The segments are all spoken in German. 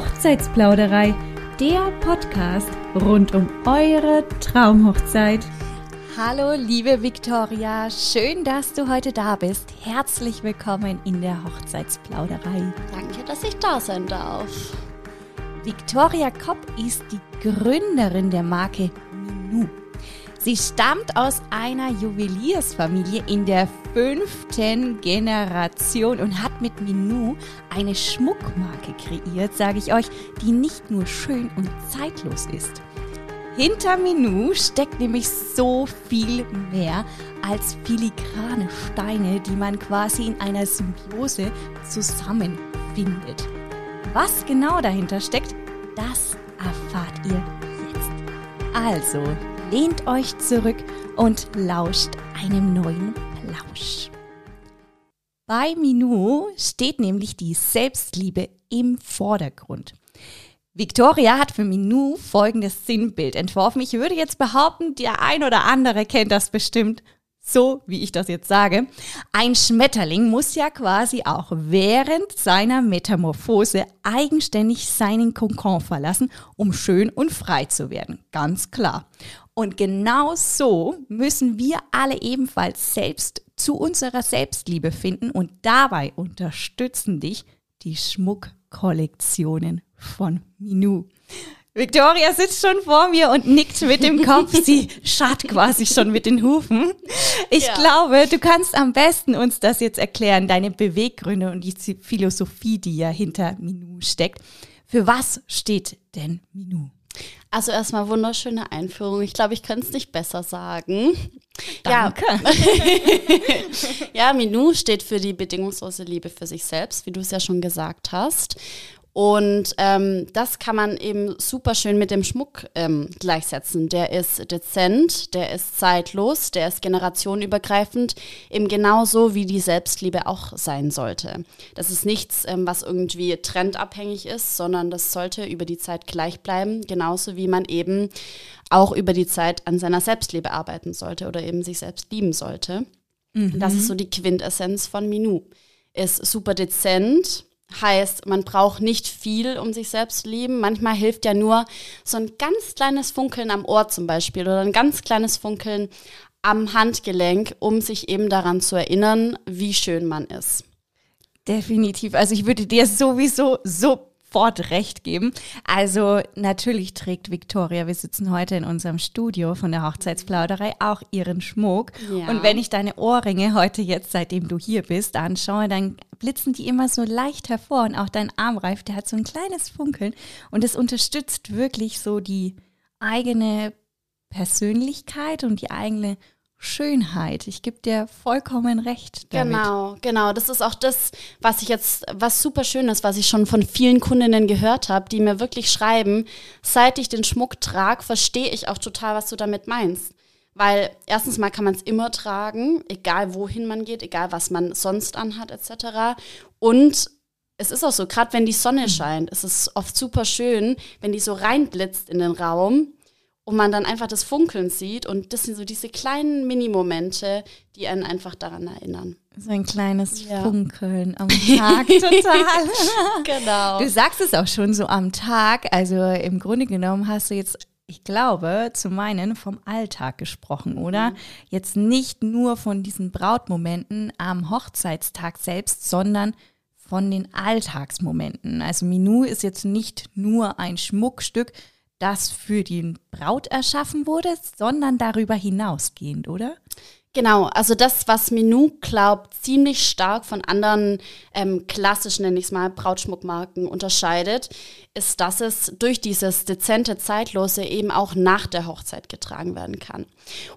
Hochzeitsplauderei, der Podcast rund um eure Traumhochzeit. Hallo, liebe Viktoria, schön, dass du heute da bist. Herzlich willkommen in der Hochzeitsplauderei. Danke, dass ich da sein darf. Viktoria Kopp ist die Gründerin der Marke Minu. Sie stammt aus einer Juweliersfamilie in der fünften Generation und hat mit Minou eine Schmuckmarke kreiert, sage ich euch, die nicht nur schön und zeitlos ist. Hinter Minou steckt nämlich so viel mehr als filigrane Steine, die man quasi in einer Symbiose zusammenfindet. Was genau dahinter steckt, das erfahrt ihr jetzt. Also, lehnt euch zurück und lauscht einem neuen Plausch. Bei Minou steht nämlich die Selbstliebe im Vordergrund. Victoria hat für Minou folgendes Sinnbild entworfen. Ich würde jetzt behaupten, der ein oder andere kennt das bestimmt so wie ich das jetzt sage, ein Schmetterling muss ja quasi auch während seiner Metamorphose eigenständig seinen Kokon verlassen, um schön und frei zu werden. Ganz klar. Und genau so müssen wir alle ebenfalls selbst zu unserer Selbstliebe finden und dabei unterstützen dich die Schmuckkollektionen von Minou. Victoria sitzt schon vor mir und nickt mit dem Kopf. Sie scharrt quasi schon mit den Hufen. Ich ja. glaube, du kannst am besten uns das jetzt erklären, deine Beweggründe und die Philosophie, die ja hinter Minou steckt. Für was steht denn Minou? Also erstmal wunderschöne Einführung. Ich glaube, ich könnte es nicht besser sagen. Danke. Ja. ja, Minou steht für die bedingungslose Liebe für sich selbst, wie du es ja schon gesagt hast. Und ähm, das kann man eben super schön mit dem Schmuck ähm, gleichsetzen. Der ist dezent, der ist zeitlos, der ist generationenübergreifend, eben genauso wie die Selbstliebe auch sein sollte. Das ist nichts, ähm, was irgendwie trendabhängig ist, sondern das sollte über die Zeit gleich bleiben, genauso wie man eben auch über die Zeit an seiner Selbstliebe arbeiten sollte oder eben sich selbst lieben sollte. Mhm. Das ist so die Quintessenz von Minou. Ist super dezent, Heißt, man braucht nicht viel, um sich selbst zu lieben. Manchmal hilft ja nur so ein ganz kleines Funkeln am Ohr zum Beispiel oder ein ganz kleines Funkeln am Handgelenk, um sich eben daran zu erinnern, wie schön man ist. Definitiv. Also ich würde dir sowieso so sofort recht geben. Also natürlich trägt Victoria, wir sitzen heute in unserem Studio von der Hochzeitsplauderei, auch ihren Schmuck. Ja. Und wenn ich deine Ohrringe heute jetzt, seitdem du hier bist, anschaue, dann blitzen die immer so leicht hervor. Und auch dein Armreif, der hat so ein kleines Funkeln. Und es unterstützt wirklich so die eigene Persönlichkeit und die eigene Schönheit. Ich gebe dir vollkommen recht. Damit. Genau, genau. Das ist auch das, was ich jetzt, was super schön ist, was ich schon von vielen Kundinnen gehört habe, die mir wirklich schreiben, seit ich den Schmuck trage, verstehe ich auch total, was du damit meinst. Weil erstens mal kann man es immer tragen, egal wohin man geht, egal was man sonst anhat, etc. Und es ist auch so, gerade wenn die Sonne scheint, ist es oft super schön, wenn die so reinblitzt in den Raum und man dann einfach das Funkeln sieht. Und das sind so diese kleinen Minimomente, die einen einfach daran erinnern. So ein kleines ja. Funkeln am Tag, total. genau. Du sagst es auch schon so am Tag. Also im Grunde genommen hast du jetzt ich glaube, zu meinen vom Alltag gesprochen, oder? Mhm. Jetzt nicht nur von diesen Brautmomenten am Hochzeitstag selbst, sondern von den Alltagsmomenten. Also Minou ist jetzt nicht nur ein Schmuckstück, das für die Braut erschaffen wurde, sondern darüber hinausgehend, oder? Genau, also das, was Minou glaubt, ziemlich stark von anderen ähm, klassischen, nenne ich es mal, Brautschmuckmarken unterscheidet, ist, dass es durch dieses dezente Zeitlose eben auch nach der Hochzeit getragen werden kann.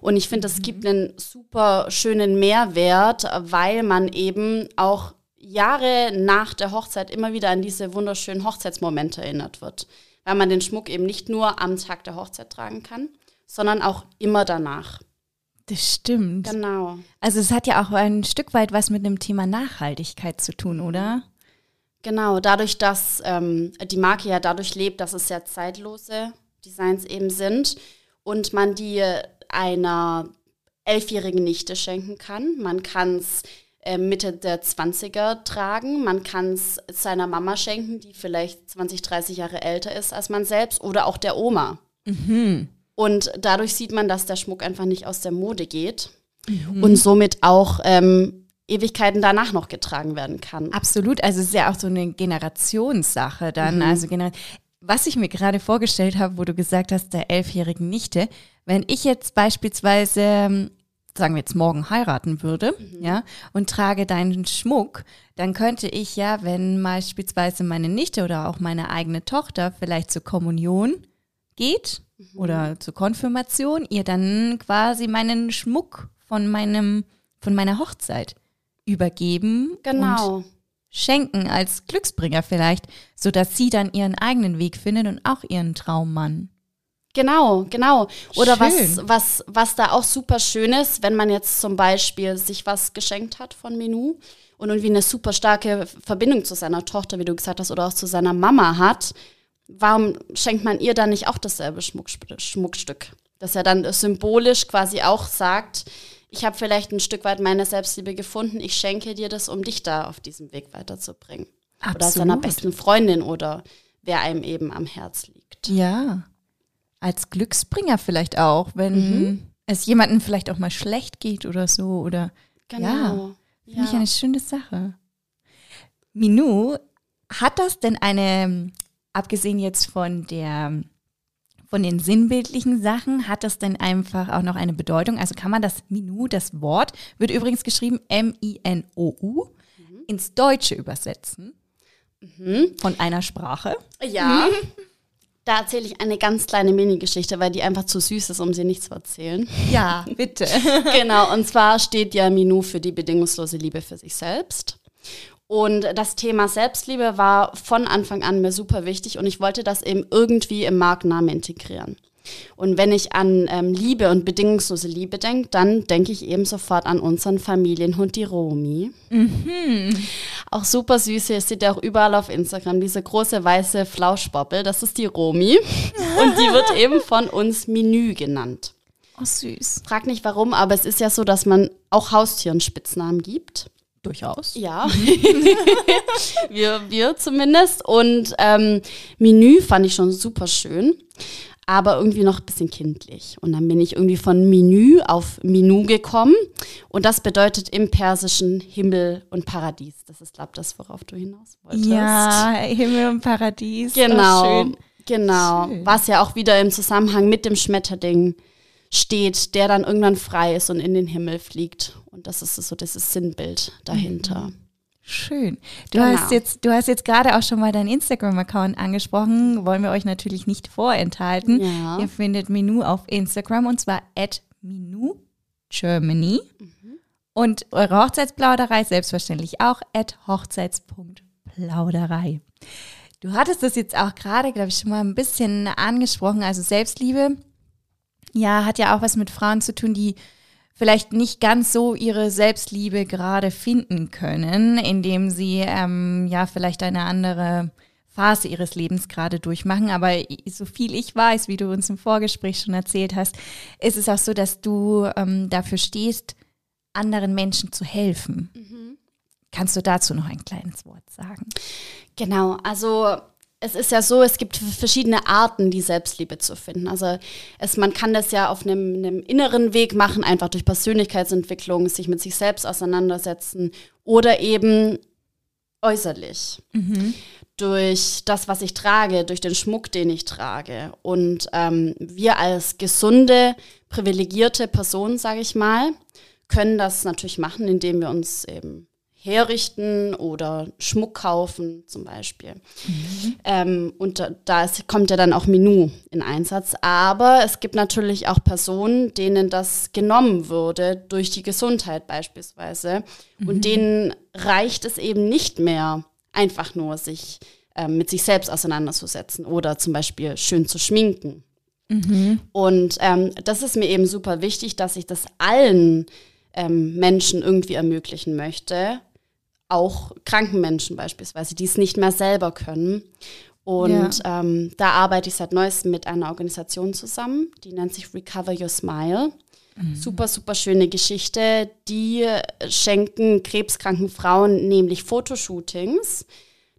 Und ich finde, das mhm. gibt einen super schönen Mehrwert, weil man eben auch Jahre nach der Hochzeit immer wieder an diese wunderschönen Hochzeitsmomente erinnert wird weil man den Schmuck eben nicht nur am Tag der Hochzeit tragen kann, sondern auch immer danach. Das stimmt. Genau. Also es hat ja auch ein Stück weit was mit dem Thema Nachhaltigkeit zu tun, oder? Genau, dadurch, dass ähm, die Marke ja dadurch lebt, dass es sehr zeitlose Designs eben sind und man die einer elfjährigen Nichte schenken kann. Man kann es Mitte der 20er tragen. Man kann es seiner Mama schenken, die vielleicht 20, 30 Jahre älter ist als man selbst oder auch der Oma. Mhm. Und dadurch sieht man, dass der Schmuck einfach nicht aus der Mode geht und somit auch ähm, Ewigkeiten danach noch getragen werden kann. Absolut, also es ist ja auch so eine Generationssache dann. Mhm. Also gener was ich mir gerade vorgestellt habe, wo du gesagt hast, der elfjährigen Nichte, wenn ich jetzt beispielsweise, ähm, sagen wir jetzt morgen heiraten würde, ja, und trage deinen Schmuck, dann könnte ich ja, wenn beispielsweise meine Nichte oder auch meine eigene Tochter vielleicht zur Kommunion geht oder zur Konfirmation, ihr dann quasi meinen Schmuck von meinem, von meiner Hochzeit übergeben und Genau. schenken als Glücksbringer vielleicht, sodass sie dann ihren eigenen Weg finden und auch ihren Traummann. Genau, genau. Oder was, Schön. was, was da auch super schön ist, wenn man jetzt zum Beispiel sich was geschenkt hat von Menu und irgendwie eine super starke Verbindung zu seiner Tochter, wie du gesagt hast, oder auch zu seiner Mama hat, warum schenkt man ihr dann nicht auch dasselbe Schmucksp- Schmuckstück? Dass er dann symbolisch quasi auch sagt, ich habe vielleicht ein Stück weit meine Selbstliebe gefunden, ich schenke dir das, um dich da auf diesem Weg weiterzubringen. Oder seiner Absolut. besten Freundin oder wer einem eben am Herz liegt. Ja. Als Glücksbringer vielleicht auch, wenn es jemandem vielleicht auch mal schlecht geht oder so. Oder Genau. finde ich eine schöne Sache. Minou, hat das denn eine, abgesehen jetzt von der von den sinnbildlichen Sachen, hat das denn einfach auch noch eine Bedeutung? Also kann man das Minou, das Wort, wird übrigens geschrieben M-I-N-O-U, ins Deutsche übersetzen? Von einer Sprache? Ja. Da erzähle ich eine ganz kleine Mini-Geschichte, weil die einfach zu süß ist, um sie nicht zu erzählen. Ja, bitte. genau, und zwar steht ja Minou für die bedingungslose Liebe für sich selbst. Und das Thema Selbstliebe war von Anfang an mir super wichtig und ich wollte das eben irgendwie im Markennamen integrieren. Und wenn ich an ähm, Liebe und bedingungslose Liebe denke, dann denke ich eben sofort an unseren Familienhund, die Romi. Auch super süß, ihr seht ja auch überall auf Instagram diese große weiße Flauschbobbel, das ist die Romi. Und die wird eben von uns Menü genannt. Oh, süß. Frag nicht warum, aber es ist ja so, dass man auch Haustieren Spitznamen gibt. Durchaus. Ja, wir, wir zumindest. Und ähm, Menü fand ich schon super schön, aber irgendwie noch ein bisschen kindlich. Und dann bin ich irgendwie von Menü auf Minu gekommen. Und das bedeutet im Persischen Himmel und Paradies. Das ist, glaube ich, das, worauf du hinaus wolltest. Ja, Himmel und Paradies. Genau, genau. Schön. Was ja auch wieder im Zusammenhang mit dem Schmetterling steht, der dann irgendwann frei ist und in den Himmel fliegt. Und das ist so dieses Sinnbild dahinter. Schön. Du Genau. hast jetzt, du hast jetzt gerade auch schon mal deinen Instagram-Account angesprochen. Wollen wir euch natürlich nicht vorenthalten. Ja. Ihr findet Minu auf Instagram und zwar at Minu Germany. Und eure Hochzeitsplauderei selbstverständlich auch at hochzeits.plauderei. Du hattest das jetzt auch gerade, glaube ich, schon mal ein bisschen angesprochen. Also Selbstliebe, ja, hat ja auch was mit Frauen zu tun, die vielleicht nicht ganz so ihre Selbstliebe gerade finden können, indem sie ähm, ja vielleicht eine andere Phase ihres Lebens gerade durchmachen. Aber so viel ich weiß, wie du uns im Vorgespräch schon erzählt hast, ist es auch so, dass du ähm, dafür stehst, anderen Menschen zu helfen. Kannst du dazu noch ein kleines Wort sagen? Genau, also es ist ja so, es gibt verschiedene Arten, die Selbstliebe zu finden. Also es, man kann das ja auf einem, einem inneren Weg machen, einfach durch Persönlichkeitsentwicklung, sich mit sich selbst auseinandersetzen oder eben äußerlich. Durch das, was ich trage, durch den Schmuck, den ich trage. Und ähm, wir als gesunde, privilegierte Person, sage ich mal, können das natürlich machen, indem wir uns eben herrichten oder Schmuck kaufen zum Beispiel. Ähm, und da, da ist, kommt ja dann auch Menu in Einsatz. Aber es gibt natürlich auch Personen, denen das genommen würde durch die Gesundheit beispielsweise. Und denen reicht es eben nicht mehr, einfach nur sich ähm, mit sich selbst auseinanderzusetzen oder zum Beispiel schön zu schminken. Und ähm, das ist mir eben super wichtig, dass ich das allen ähm, Menschen irgendwie ermöglichen möchte. Auch kranken Menschen beispielsweise, die es nicht mehr selber können. Und ähm, da arbeite ich seit neuestem mit einer Organisation zusammen, die nennt sich Recover Your Smile. Super, super schöne Geschichte. Die schenken krebskranken Frauen nämlich Fotoshootings,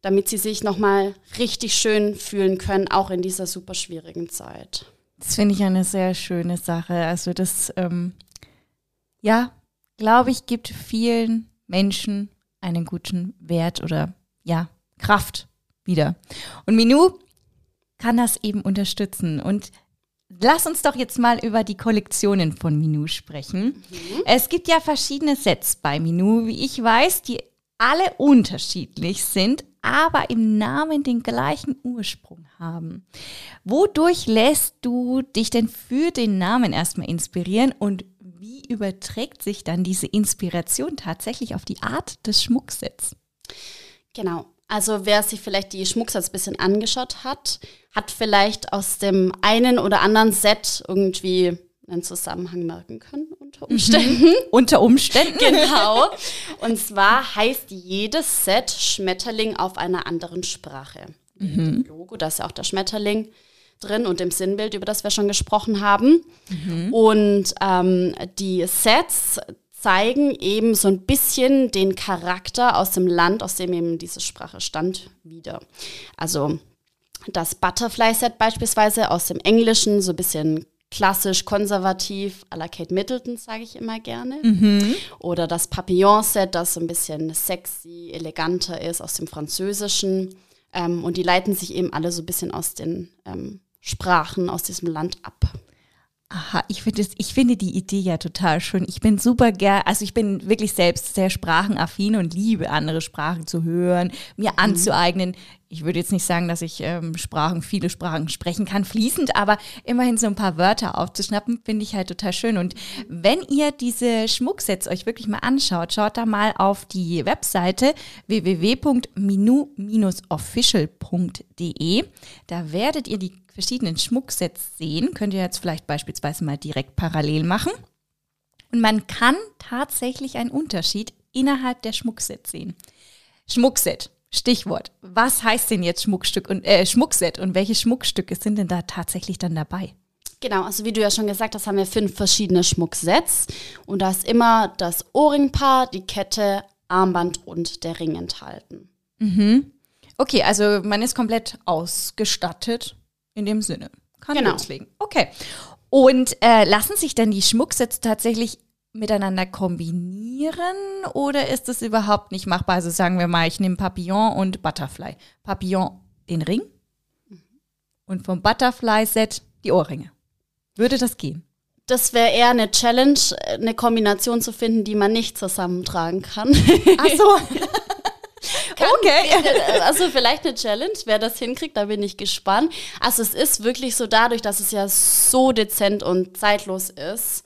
damit sie sich nochmal richtig schön fühlen können, auch in dieser super schwierigen Zeit. Das finde ich eine sehr schöne Sache. Also das, ähm, ja, glaube ich, gibt vielen Menschen einen guten Wert oder ja, Kraft wieder. Und Minu kann das eben unterstützen. Und lass uns doch jetzt mal über die Kollektionen von Minu sprechen. Mhm. Es gibt ja verschiedene Sets bei Minu, wie ich weiß, die alle unterschiedlich sind, aber im Namen den gleichen Ursprung haben. Wodurch lässt du dich denn für den Namen erstmal inspirieren und wie überträgt sich dann diese Inspiration tatsächlich auf die Art des Schmucksets? Genau. Also wer sich vielleicht die Schmucksets ein bisschen angeschaut hat, hat vielleicht aus dem einen oder anderen Set irgendwie einen Zusammenhang merken können unter Umständen. Mhm. unter Umständen. genau. Und zwar heißt jedes Set Schmetterling auf einer anderen Sprache. Mhm. Logo, da ist ja auch der Schmetterling drin und im Sinnbild, über das wir schon gesprochen haben. Mhm. Und ähm, die Sets zeigen eben so ein bisschen den Charakter aus dem Land, aus dem eben diese Sprache stand, wieder. Also das Butterfly-Set beispielsweise aus dem Englischen, so ein bisschen klassisch konservativ, à la Kate Middleton, sage ich immer gerne. Mhm. Oder das Papillon-Set, das so ein bisschen sexy, eleganter ist, aus dem Französischen. Ähm, und die leiten sich eben alle so ein bisschen aus den ähm, Sprachen aus diesem Land ab. Aha, ich finde ich finde die Idee ja total schön. Ich bin super gern, also ich bin wirklich selbst sehr sprachenaffin und liebe andere Sprachen zu hören, mir mhm. anzueignen. Ich würde jetzt nicht sagen, dass ich ähm, Sprachen, viele Sprachen sprechen kann, fließend, aber immerhin so ein paar Wörter aufzuschnappen, finde ich halt total schön. Und wenn ihr diese Schmucksets euch wirklich mal anschaut, schaut da mal auf die Webseite www.minu-official.de. Da werdet ihr die verschiedenen Schmucksets sehen. Könnt ihr jetzt vielleicht beispielsweise mal direkt parallel machen. Und man kann tatsächlich einen Unterschied innerhalb der Schmucksets sehen. Schmuckset, Stichwort. Was heißt denn jetzt Schmuckstück und äh, Schmuckset und welche Schmuckstücke sind denn da tatsächlich dann dabei? Genau, also wie du ja schon gesagt hast, haben wir fünf verschiedene Schmucksets und da ist immer das Ohrringpaar, die Kette, Armband und der Ring enthalten. Mhm. Okay, also man ist komplett ausgestattet in dem Sinne. Kann genau. loslegen. Okay. Und äh, lassen sich dann die Schmucksets tatsächlich miteinander kombinieren oder ist das überhaupt nicht machbar? Also sagen wir mal, ich nehme Papillon und Butterfly. Papillon den Ring und vom Butterfly-Set die Ohrringe. Würde das gehen? Das wäre eher eine Challenge, eine Kombination zu finden, die man nicht zusammentragen kann. Ach so. okay. Also vielleicht eine Challenge, wer das hinkriegt, da bin ich gespannt. Also es ist wirklich so dadurch, dass es ja so dezent und zeitlos ist.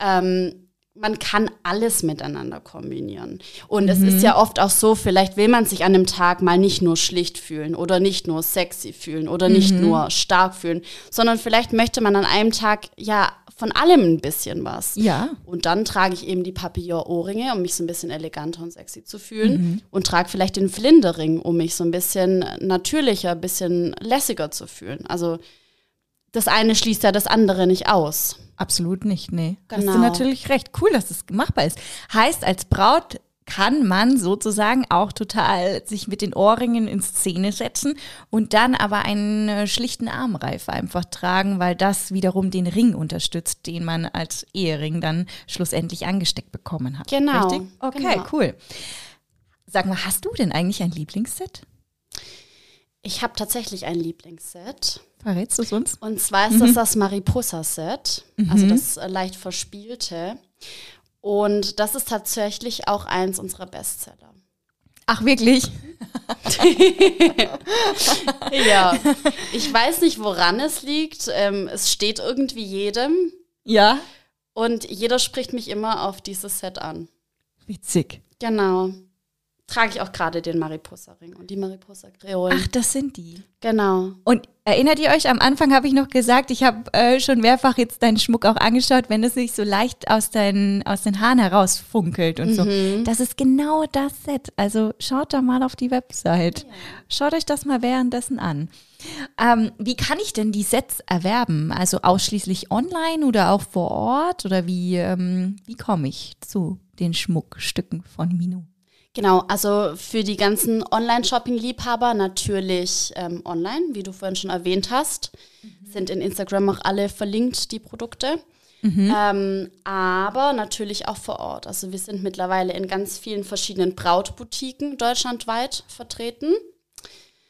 Ähm, man kann alles miteinander kombinieren. Und mhm. es ist mhm. ja oft auch so, vielleicht will man sich an einem Tag mal nicht nur schlicht fühlen oder nicht nur sexy fühlen oder mhm. nicht nur stark fühlen, sondern vielleicht möchte man an einem Tag ja von allem ein bisschen was. Ja. Und dann trage ich eben die Papillon-Ohrringe, um mich so ein bisschen eleganter und sexy zu fühlen. Mhm. Und trage vielleicht den Flindering, um mich so ein bisschen natürlicher, ein bisschen lässiger zu fühlen. Also das eine schließt ja das andere nicht aus. Absolut nicht, nee. Genau. Hast du genau. natürlich recht. Cool, dass das machbar ist. Heißt, als Braut kann man sozusagen auch total sich mit den Ohrringen in Szene setzen und dann aber einen äh, schlichten Armreif einfach tragen, weil das wiederum den Ring unterstützt, den man als Ehering dann schlussendlich angesteckt bekommen hat. Genau. Richtig? Okay, genau. cool. Sag mal, hast du denn eigentlich ein Lieblingsset? Ich habe tatsächlich ein Lieblingsset. Verrätst du es uns? Und zwar ist das mhm. das Mariposa-Set, mhm. also das äh, leicht verspielte. Und das ist tatsächlich auch eins unserer Bestseller. Ach, wirklich? ja. Ich weiß nicht, woran es liegt. Ähm, es steht irgendwie jedem. Ja. Und jeder spricht mich immer auf dieses Set an. Witzig. Genau. Trage ich auch gerade den Mariposa-Ring und die Mariposa-Kreolen. Ach, das sind die. Genau. Und erinnert ihr euch, am Anfang habe ich noch gesagt, ich habe äh, schon mehrfach jetzt deinen Schmuck auch angeschaut, wenn es sich so leicht aus, dein, aus den Haaren herausfunkelt und so. Das ist genau das Set. Also schaut da mal auf die Website. Schaut euch das mal währenddessen an. Ähm, wie kann ich denn die Sets erwerben? Also ausschließlich online oder auch vor Ort? Oder wie, ähm, wie komme ich zu den Schmuckstücken von Minu? Genau, also für die ganzen Online-Shopping-Liebhaber natürlich ähm, online, wie du vorhin schon erwähnt hast. Sind in Instagram auch alle verlinkt, die Produkte. Ähm, aber natürlich auch vor Ort. Also wir sind mittlerweile in ganz vielen verschiedenen Brautboutiquen deutschlandweit vertreten.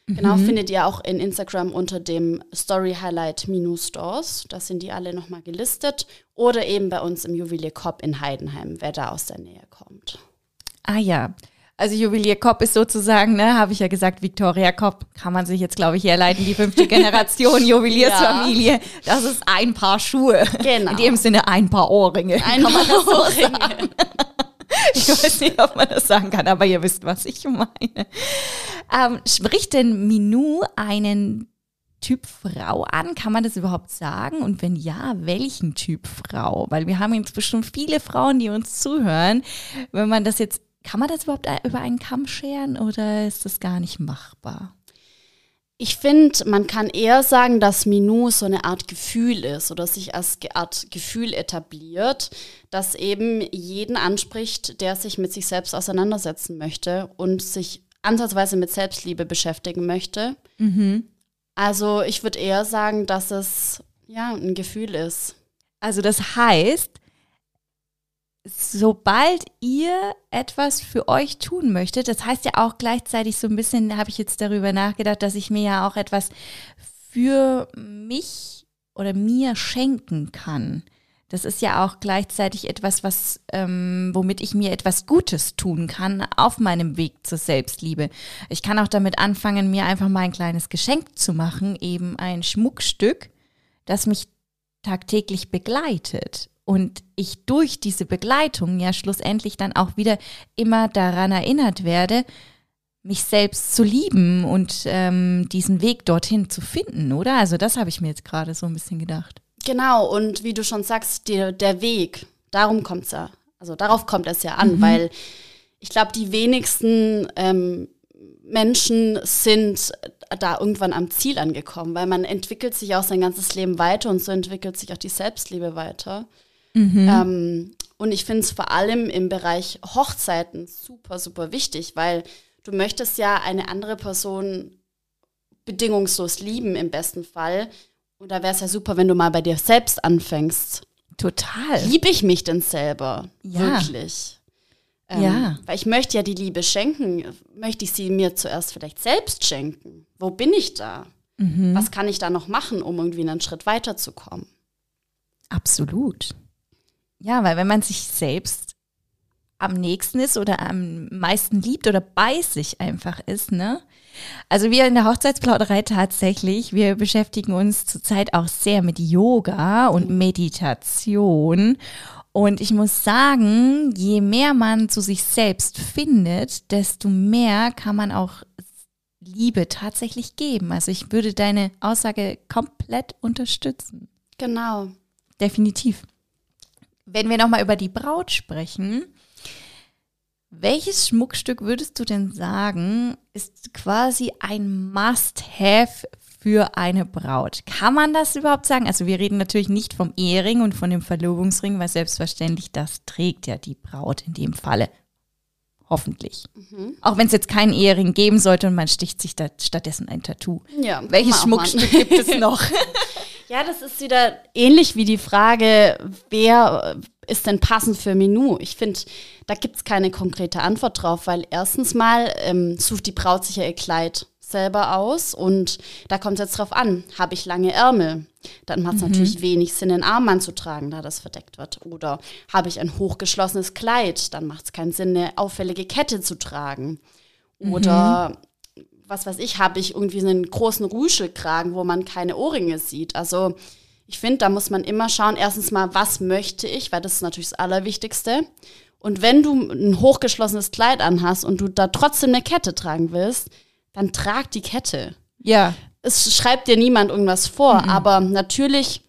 Genau, findet ihr auch in Instagram unter dem Story Highlight Minus Stores. Da sind die alle nochmal gelistet. Oder eben bei uns im Juwelier Kopp in Heidenheim, wer da aus der Nähe kommt. Ah ja. Also Juwelier Kopp ist sozusagen, ne, habe ich ja gesagt, Victoria Kopp, kann man sich jetzt, glaube ich, herleiten, die fünfte Generation Juweliersfamilie. Das ist ein Paar Schuhe. Genau. In dem Sinne ein Paar Ohrringe. Ein kann so Ohrringe. sagen? Ich weiß nicht, ob man das sagen kann, aber ihr wisst, was ich meine. Ähm, spricht denn Minou einen Typ Frau an? Kann man das überhaupt sagen? Und wenn ja, welchen Typ Frau? Weil wir haben inzwischen viele Frauen, die uns zuhören. Wenn man das jetzt, kann man das überhaupt über einen Kamm scheren oder ist das gar nicht machbar? Ich finde, man kann eher sagen, dass Minou so eine Art Gefühl ist oder sich als Art Gefühl etabliert, das eben jeden anspricht, der sich mit sich selbst auseinandersetzen möchte und sich ansatzweise mit Selbstliebe beschäftigen möchte. Also ich würde eher sagen, dass es ja ein Gefühl ist. Also das heißt, sobald ihr etwas für euch tun möchtet, das heißt ja auch gleichzeitig so ein bisschen, habe ich jetzt darüber nachgedacht, dass ich mir ja auch etwas für mich oder mir schenken kann. Das ist ja auch gleichzeitig etwas, was, ähm, womit ich mir etwas Gutes tun kann auf meinem Weg zur Selbstliebe. Ich kann auch damit anfangen, mir einfach mal ein kleines Geschenk zu machen, eben ein Schmuckstück, das mich tagtäglich begleitet und ich durch diese Begleitung ja schlussendlich dann auch wieder immer daran erinnert werde, mich selbst zu lieben und ähm, diesen Weg dorthin zu finden, oder? Also das habe ich mir jetzt gerade so ein bisschen gedacht. Genau, und wie du schon sagst, der, der Weg, darum kommt es ja. Also darauf kommt es ja an, weil ich glaube, die wenigsten ähm, Menschen sind da irgendwann am Ziel angekommen, weil man entwickelt sich auch sein ganzes Leben weiter und so entwickelt sich auch die Selbstliebe weiter. Ähm, und ich finde es vor allem im Bereich Hochzeiten super, super wichtig, weil du möchtest ja eine andere Person bedingungslos lieben im besten Fall. Und da wäre es ja super, wenn du mal bei dir selbst anfängst. Total. Liebe ich mich denn selber? Ja. Wirklich? Ähm, Ja. Weil ich möchte ja die Liebe schenken. Möchte ich sie mir zuerst vielleicht selbst schenken? Wo bin ich da? Mhm. Was kann ich da noch machen, um irgendwie einen Schritt weiterzukommen? Absolut. Ja, weil wenn man sich selbst am nächsten ist oder am meisten liebt oder bei sich einfach ist, ne? Also wir in der Hochzeitsplauderei tatsächlich, wir beschäftigen uns zurzeit auch sehr mit Yoga und Meditation. Und ich muss sagen, je mehr man zu sich selbst findet, desto mehr kann man auch Liebe tatsächlich geben. Also ich würde deine Aussage komplett unterstützen. Genau. Definitiv. Wenn wir nochmal über die Braut sprechen, welches Schmuckstück würdest du denn sagen, ist quasi ein Must-Have für eine Braut? Kann man das überhaupt sagen? Also wir reden natürlich nicht vom Ehering und von dem Verlobungsring, weil selbstverständlich das trägt ja die Braut in dem Falle. Hoffentlich. Auch wenn es jetzt keinen Ehering geben sollte und man sticht sich da stattdessen ein Tattoo. Ja, Welches Schmuckstück gibt es noch? Ja, das ist wieder ähnlich wie die Frage, wer äh, ist denn passend für Menu? Ich finde, da gibt es keine konkrete Antwort drauf, weil erstens mal ähm, sucht die Braut sich ja ihr Kleid selber aus und da kommt es jetzt drauf an, habe ich lange Ärmel? Dann macht es natürlich wenig Sinn, einen Armband zu tragen, da das verdeckt wird. Oder habe ich ein hochgeschlossenes Kleid? Dann macht es keinen Sinn, eine auffällige Kette zu tragen. Oder was weiß ich, habe ich irgendwie einen großen Ruschelkragen, wo man keine Ohrringe sieht. Also ich finde, da muss man immer schauen, erstens mal, was möchte ich, weil das ist natürlich das Allerwichtigste. Und wenn du ein hochgeschlossenes Kleid anhast und du da trotzdem eine Kette tragen willst, dann trag die Kette. Ja. Es schreibt dir niemand irgendwas vor, mhm. aber natürlich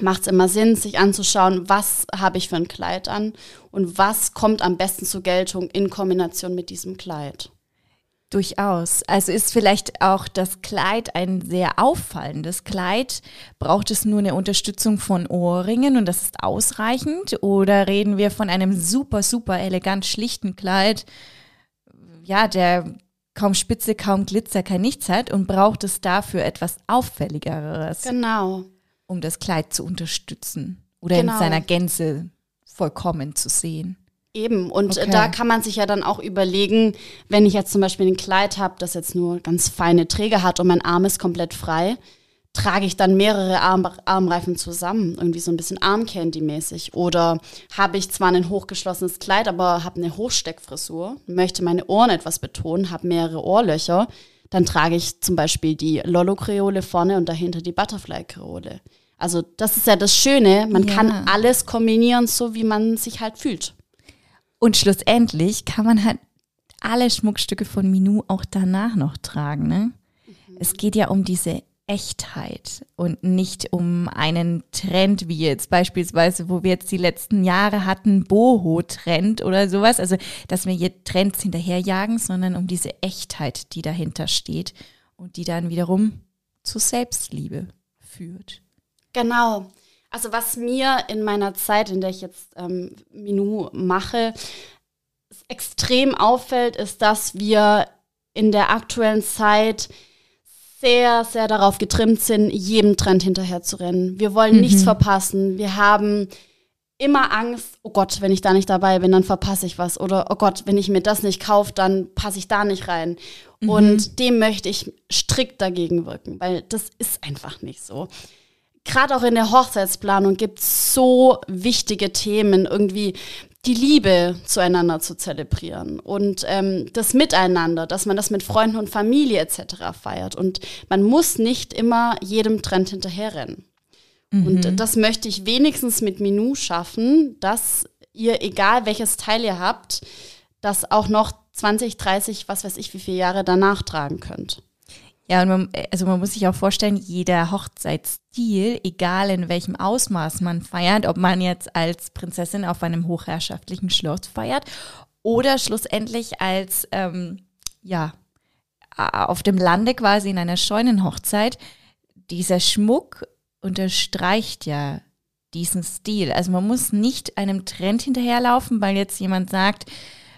macht es immer Sinn, sich anzuschauen, was habe ich für ein Kleid an und was kommt am besten zur Geltung in Kombination mit diesem Kleid. Durchaus. Also ist vielleicht auch das Kleid ein sehr auffallendes Kleid. Braucht es nur eine Unterstützung von Ohrringen und das ist ausreichend? Oder reden wir von einem super, super elegant schlichten Kleid, ja, der kaum Spitze, kaum Glitzer, kein Nichts hat und braucht es dafür etwas Auffälligeres? Genau. Um das Kleid zu unterstützen oder genau. in seiner Gänze vollkommen zu sehen. Eben, und okay. da kann man sich ja dann auch überlegen, wenn ich jetzt zum Beispiel ein Kleid habe, das jetzt nur ganz feine Träger hat und mein Arm ist komplett frei, trage ich dann mehrere Arm Armreifen zusammen, irgendwie so ein bisschen Armcandy-mäßig. Oder habe ich zwar ein hochgeschlossenes Kleid, aber habe eine Hochsteckfrisur, möchte meine Ohren etwas betonen, habe mehrere Ohrlöcher, dann trage ich zum Beispiel die Lollo-Kreole vorne und dahinter die Butterfly-Kreole. Also das ist ja das Schöne, man ja. kann alles kombinieren, so wie man sich halt fühlt. Und schlussendlich kann man halt alle Schmuckstücke von Minou auch danach noch tragen. Ne? Mhm. Es geht ja um diese Echtheit und nicht um einen Trend, wie jetzt beispielsweise, wo wir jetzt die letzten Jahre hatten, Boho-Trend oder sowas. Also, dass wir hier Trends hinterherjagen, sondern um diese Echtheit, die dahinter steht und die dann wiederum zur Selbstliebe führt. Genau. Also was mir in meiner Zeit, in der ich jetzt ähm, Minou mache, extrem auffällt, ist, dass wir in der aktuellen Zeit sehr, sehr darauf getrimmt sind, jedem Trend hinterher zu rennen. Wir wollen mhm. nichts verpassen. Wir haben immer Angst, oh Gott, wenn ich da nicht dabei bin, dann verpasse ich was. Oder oh Gott, wenn ich mir das nicht kaufe, dann passe ich da nicht rein. Mhm. Und dem möchte ich strikt dagegen wirken, weil das ist einfach nicht so gerade auch in der Hochzeitsplanung gibt es so wichtige Themen, irgendwie die Liebe zueinander zu zelebrieren und ähm, das Miteinander, dass man das mit Freunden und Familie etc. feiert. Und man muss nicht immer jedem Trend hinterherrennen. Mhm. Und das möchte ich wenigstens mit Minou schaffen, dass ihr, egal welches Teil ihr habt, das auch noch 20, 30, was weiß ich, wie viele Jahre danach tragen könnt. Ja, und man, also man muss sich auch vorstellen, jeder Hochzeitsstil, egal in welchem Ausmaß man feiert, ob man jetzt als Prinzessin auf einem hochherrschaftlichen Schloss feiert oder schlussendlich als, ähm, ja, auf dem Lande quasi in einer Scheunenhochzeit, dieser Schmuck unterstreicht ja diesen Stil. Also man muss nicht einem Trend hinterherlaufen, weil jetzt jemand sagt,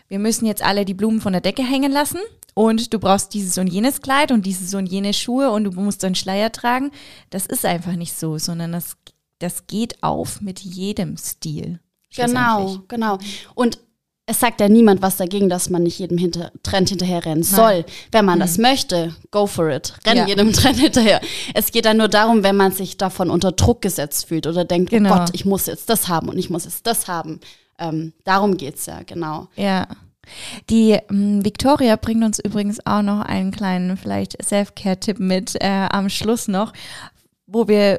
wir müssen jetzt alle die Blumen von der Decke hängen lassen und du brauchst dieses und jenes Kleid und dieses und jene Schuhe und du musst einen Schleier tragen. Das ist einfach nicht so, sondern das, das geht auf mit jedem Stil. Genau, genau. Und es sagt ja niemand was dagegen, dass man nicht jedem hinter Trend hinterher rennen soll. Wenn man mhm. das möchte, go for it. Renn ja. jedem Trend hinterher. Es geht dann nur darum, wenn man sich davon unter Druck gesetzt fühlt oder denkt, oh genau. oh Gott, ich muss jetzt das haben und ich muss jetzt das haben. Ähm, darum geht es ja, genau. Ja. Die ähm, Victoria bringt uns übrigens auch noch einen kleinen, vielleicht Self-Care-Tipp mit äh, am Schluss noch, wo wir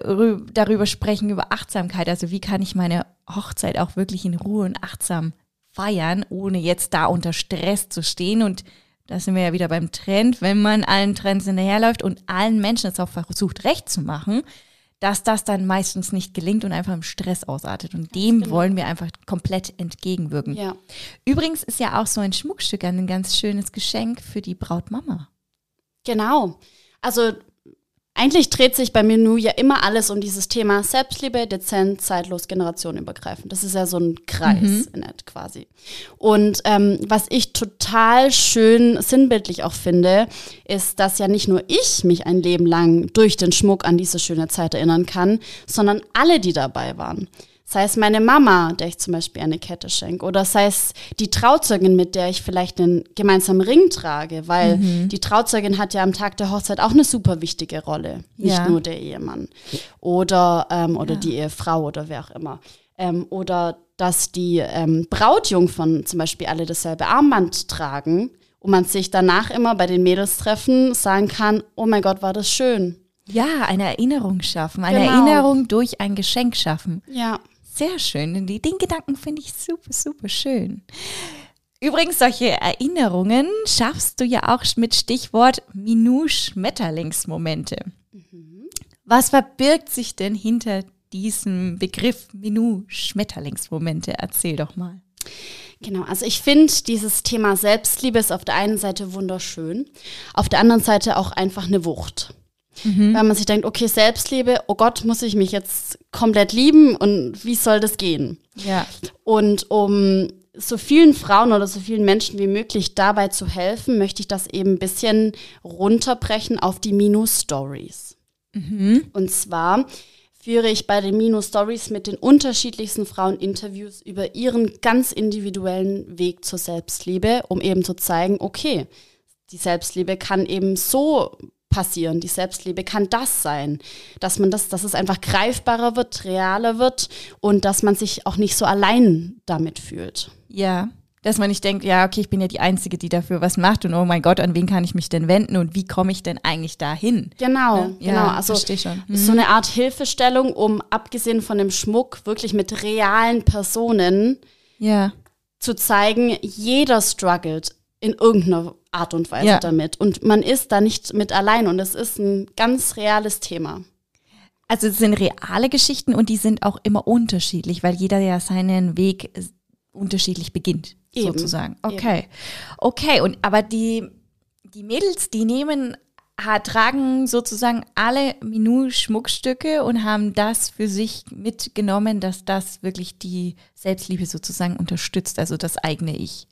darüber sprechen, über Achtsamkeit. Also wie kann ich meine Hochzeit auch wirklich in Ruhe und achtsam feiern, ohne jetzt da unter Stress zu stehen. Und da sind wir ja wieder beim Trend, wenn man allen Trends hinterherläuft und allen Menschen es auch versucht, recht zu machen, dass das dann meistens nicht gelingt und einfach im Stress ausartet. Und dem genau. wollen wir einfach komplett entgegenwirken. Ja. Übrigens ist ja auch so ein Schmuckstück ein ganz schönes Geschenk für die Brautmama. Genau. Also eigentlich dreht sich bei Menu ja immer alles um dieses Thema Selbstliebe, dezent, zeitlos, generationenübergreifend. Das ist ja so ein Kreis mhm. in et quasi. Und ähm, was ich total schön sinnbildlich auch finde, ist, dass ja nicht nur ich mich ein Leben lang durch den Schmuck an diese schöne Zeit erinnern kann, sondern alle, die dabei waren. Sei es meine Mama, der ich zum Beispiel eine Kette schenke, oder sei es die Trauzeugin, mit der ich vielleicht einen gemeinsamen Ring trage, weil mhm. die Trauzeugin hat ja am Tag der Hochzeit auch eine super wichtige Rolle, nicht ja. nur der Ehemann oder, ähm, oder ja. die Ehefrau oder wer auch immer. Ähm, oder dass die ähm, Brautjungfern zum Beispiel alle dasselbe Armband tragen und man sich danach immer bei den Mädelstreffen sagen kann, oh mein Gott, war das schön. Ja, eine Erinnerung schaffen, eine genau. Erinnerung durch ein Geschenk schaffen. Ja. Sehr schön. Den, den Gedanken finde ich super, super schön. Übrigens, solche Erinnerungen schaffst du ja auch mit Stichwort Minu-Schmetterlingsmomente. Mhm. Was verbirgt sich denn hinter diesem Begriff Minu-Schmetterlingsmomente? Erzähl doch mal. Genau, also ich finde, dieses Thema Selbstliebe ist auf der einen Seite wunderschön, auf der anderen Seite auch einfach eine Wucht. Mhm. Weil man sich denkt, okay, Selbstliebe, oh Gott, muss ich mich jetzt komplett lieben und wie soll das gehen? Ja. Und um so vielen Frauen oder so vielen Menschen wie möglich dabei zu helfen, möchte ich das eben ein bisschen runterbrechen auf die Minus-Stories. Mhm. Und zwar führe ich bei den Minus Stories mit den unterschiedlichsten Frauen Interviews über ihren ganz individuellen Weg zur Selbstliebe, um eben zu zeigen, okay, die Selbstliebe kann eben so passieren. Die Selbstliebe kann das sein, dass man das, dass es einfach greifbarer wird, realer wird und dass man sich auch nicht so allein damit fühlt. Ja, dass man nicht denkt, ja, okay, ich bin ja die Einzige, die dafür was macht und oh mein Gott, an wen kann ich mich denn wenden und wie komme ich denn eigentlich dahin? Genau, ja, genau. Ja, also schon. Mhm. so eine Art Hilfestellung, um abgesehen von dem Schmuck wirklich mit realen Personen ja. zu zeigen, jeder struggelt in irgendeiner Art und Weise ja. damit. Und man ist da nicht mit allein und es ist ein ganz reales Thema. Also es sind reale Geschichten und die sind auch immer unterschiedlich, weil jeder ja seinen Weg unterschiedlich beginnt, Eben. sozusagen. Okay. Eben. Okay, und aber die, die Mädels, die nehmen, tragen sozusagen alle Minu-Schmuckstücke und haben das für sich mitgenommen, dass das wirklich die Selbstliebe sozusagen unterstützt, also das eigene Ich.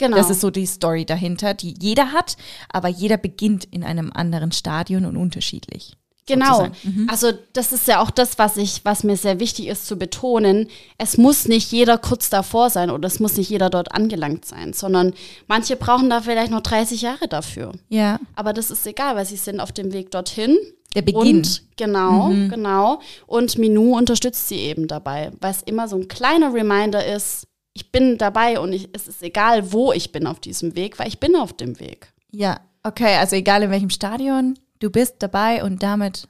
Genau. Das ist so die Story dahinter, die jeder hat, aber jeder beginnt in einem anderen Stadion und unterschiedlich. Genau. Mhm. Also das ist ja auch das, was ich, was mir sehr wichtig ist zu betonen. Es muss nicht jeder kurz davor sein oder es muss nicht jeder dort angelangt sein, sondern manche brauchen da vielleicht noch 30 Jahre dafür. Ja. Aber das ist egal, weil sie sind auf dem Weg dorthin. Der Beginn. Und genau, mhm. genau. Und Minou unterstützt sie eben dabei, weil es immer so ein kleiner Reminder ist, ich bin dabei und ich, es ist egal, wo ich bin auf diesem Weg, weil ich bin auf dem Weg. Ja, okay, also egal in welchem Stadion, du bist dabei und damit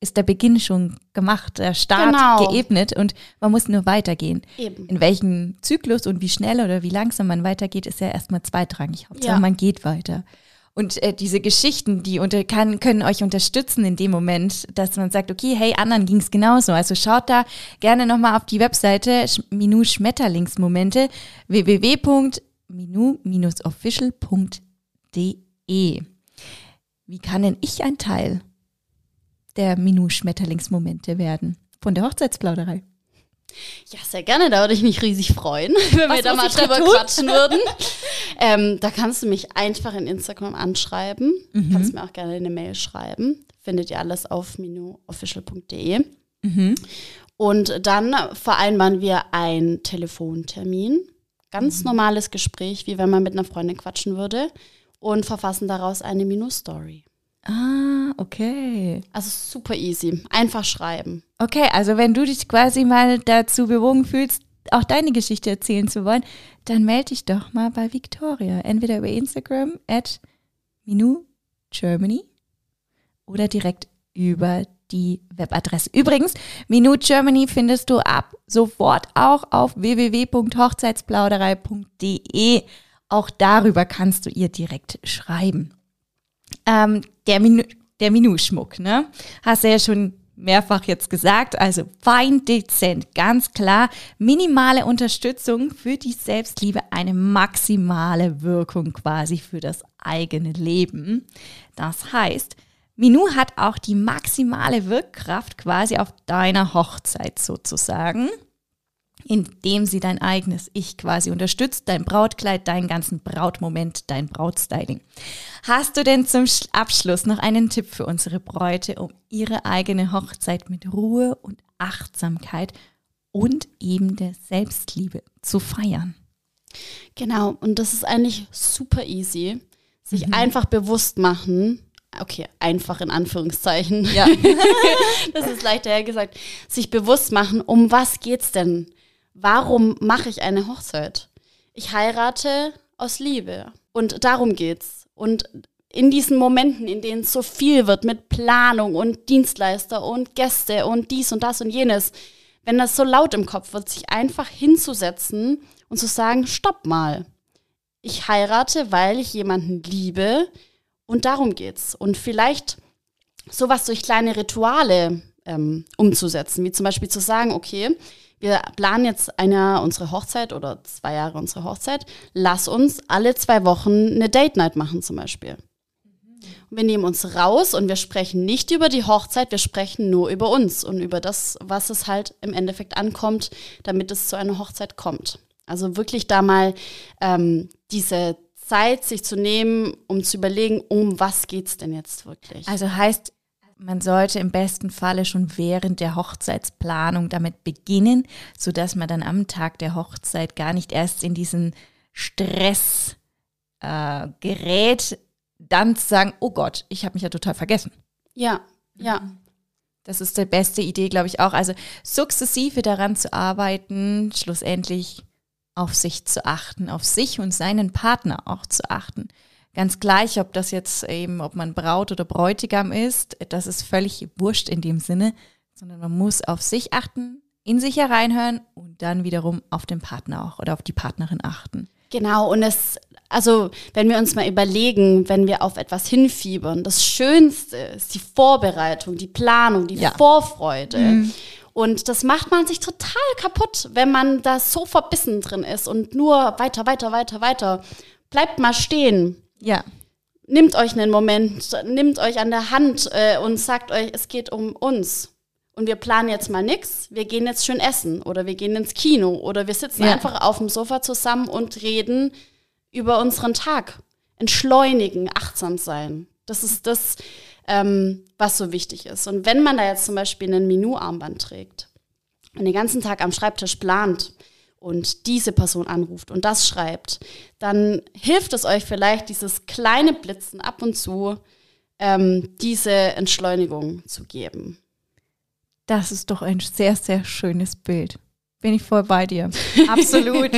ist der Beginn schon gemacht, der Start genau. geebnet und man muss nur weitergehen. Eben. In welchem Zyklus und wie schnell oder wie langsam man weitergeht, ist ja erstmal zweitrangig. Hauptsache ja. man geht weiter. Und äh, diese Geschichten, die unter, kann, können euch unterstützen in dem Moment, dass man sagt, okay, hey, anderen ging es genauso. Also schaut da gerne nochmal auf die Webseite Minu Schmetterlingsmomente www.minu-official.de. Wie kann denn ich ein Teil der Minu-Schmetterlingsmomente werden von der Hochzeitsplauderei? Ja, sehr gerne. Da würde ich mich riesig freuen, wenn Was wir da mal drüber quatschen würden. ähm, da kannst du mich einfach in Instagram anschreiben. Mhm. Kannst mir auch gerne eine Mail schreiben. Findet ihr alles auf minuofficial.de. Mhm. Und dann vereinbaren wir einen Telefontermin. Ganz mhm. normales Gespräch, wie wenn man mit einer Freundin quatschen würde und verfassen daraus eine Minu-Story. Ah, okay. Also super easy. Einfach schreiben. Okay, also wenn du dich quasi mal dazu bewogen fühlst, auch deine Geschichte erzählen zu wollen, dann melde dich doch mal bei Victoria. Entweder über Instagram at Minu Germany oder direkt über die Webadresse. Übrigens, Minute Germany findest du ab sofort auch auf www.hochzeitsplauderei.de. Auch darüber kannst du ihr direkt schreiben. Ähm, der Minu, der Minuschmuck, ne? Hast du ja schon mehrfach jetzt gesagt, also fein, dezent, ganz klar, minimale Unterstützung für die Selbstliebe, eine maximale Wirkung quasi für das eigene Leben. Das heißt, Minu hat auch die maximale Wirkkraft quasi auf deiner Hochzeit sozusagen indem sie dein eigenes Ich quasi unterstützt, dein Brautkleid, deinen ganzen Brautmoment, dein Brautstyling. Hast du denn zum Abschluss noch einen Tipp für unsere Bräute, um ihre eigene Hochzeit mit Ruhe und Achtsamkeit und eben der Selbstliebe zu feiern? Genau, und das ist eigentlich super easy. Sich mhm. einfach bewusst machen, okay, einfach in Anführungszeichen. Ja. das ist leichter hergesagt. Sich bewusst machen, um was geht's denn? Warum mache ich eine Hochzeit? Ich heirate aus Liebe. Und darum geht's. Und in diesen Momenten, in denen so viel wird mit Planung und Dienstleister und Gäste und dies und das und jenes, wenn das so laut im Kopf wird, sich einfach hinzusetzen und zu sagen, stopp mal. Ich heirate, weil ich jemanden liebe und darum geht's. Und vielleicht sowas durch kleine Rituale ähm, umzusetzen, wie zum Beispiel zu sagen, okay, wir planen jetzt ein Jahr unsere Hochzeit oder zwei Jahre unsere Hochzeit. Lass uns alle zwei Wochen eine Date Night machen zum Beispiel. Wir nehmen uns raus und wir sprechen nicht über die Hochzeit, wir sprechen nur über uns und über das, was es halt im Endeffekt ankommt, damit es zu einer Hochzeit kommt. Also wirklich da mal ähm, diese Zeit sich zu nehmen, um zu überlegen, um was geht es denn jetzt wirklich. Also heißt, man sollte im besten Falle schon während der Hochzeitsplanung damit beginnen, sodass man dann am Tag der Hochzeit gar nicht erst in diesen Stress äh, gerät, dann zu sagen, oh Gott, ich habe mich ja total vergessen. Ja, ja. Das ist die beste Idee, glaube ich auch. Also sukzessive daran zu arbeiten, schlussendlich auf sich zu achten, auf sich und seinen Partner auch zu achten. Ganz gleich, ob das jetzt eben, ob man Braut oder Bräutigam ist, das ist völlig wurscht in dem Sinne, sondern man muss auf sich achten, in sich hereinhören und dann wiederum auf den Partner auch oder auf die Partnerin achten. Genau, und es, also wenn wir uns mal überlegen, wenn wir auf etwas hinfiebern, das Schönste ist die Vorbereitung, die Planung, die ja. Vorfreude. Mhm. Und das macht man sich total kaputt, wenn man da so verbissen drin ist und nur weiter, weiter, weiter, weiter. Bleibt mal stehen. Ja. Nehmt euch einen Moment, nehmt euch an der Hand äh, und sagt euch, es geht um uns. Und wir planen jetzt mal nichts, wir gehen jetzt schön essen oder wir gehen ins Kino oder wir sitzen ja. einfach auf dem Sofa zusammen und reden über unseren Tag. Entschleunigen, achtsam sein. Das ist das, ähm, was so wichtig ist. Und wenn man da jetzt zum Beispiel einen Minu-Armband trägt und den ganzen Tag am Schreibtisch plant und diese Person anruft und das schreibt, dann hilft es euch vielleicht, dieses kleine Blitzen ab und zu ähm, diese Entschleunigung zu geben. Das ist doch ein sehr, sehr schönes Bild. Bin ich voll bei dir. Absolut.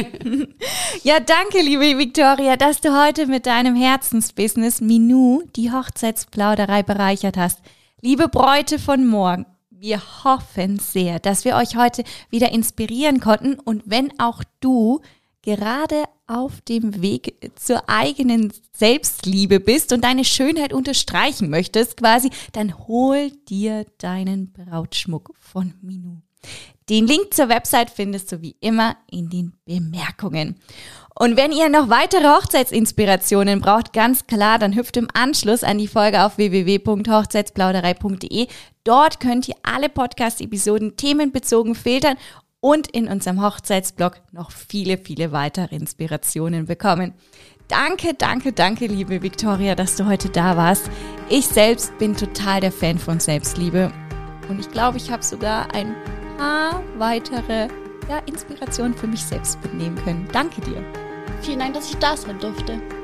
ja, danke, liebe Victoria, dass du heute mit deinem Herzensbusiness Minu die Hochzeitsplauderei bereichert hast. Liebe Bräute von morgen, wir hoffen sehr, dass wir euch heute wieder inspirieren konnten und wenn auch du gerade auf dem Weg zur eigenen Selbstliebe bist und deine Schönheit unterstreichen möchtest, quasi, dann hol dir deinen Brautschmuck von Minu. Den Link zur Website findest du wie immer in den Bemerkungen. Und wenn ihr noch weitere Hochzeitsinspirationen braucht, ganz klar, dann hüpft im Anschluss an die Folge auf www.hochzeitsplauderei.de. Dort könnt ihr alle Podcast-Episoden themenbezogen filtern und in unserem Hochzeitsblog noch viele, viele weitere Inspirationen bekommen. Danke, danke, danke, liebe Victoria, dass du heute da warst. Ich selbst bin total der Fan von Selbstliebe und ich glaube, ich habe sogar ein paar weitere ja, Inspirationen für mich selbst mitnehmen können. Danke dir. Vielen Dank, dass ich da sein durfte.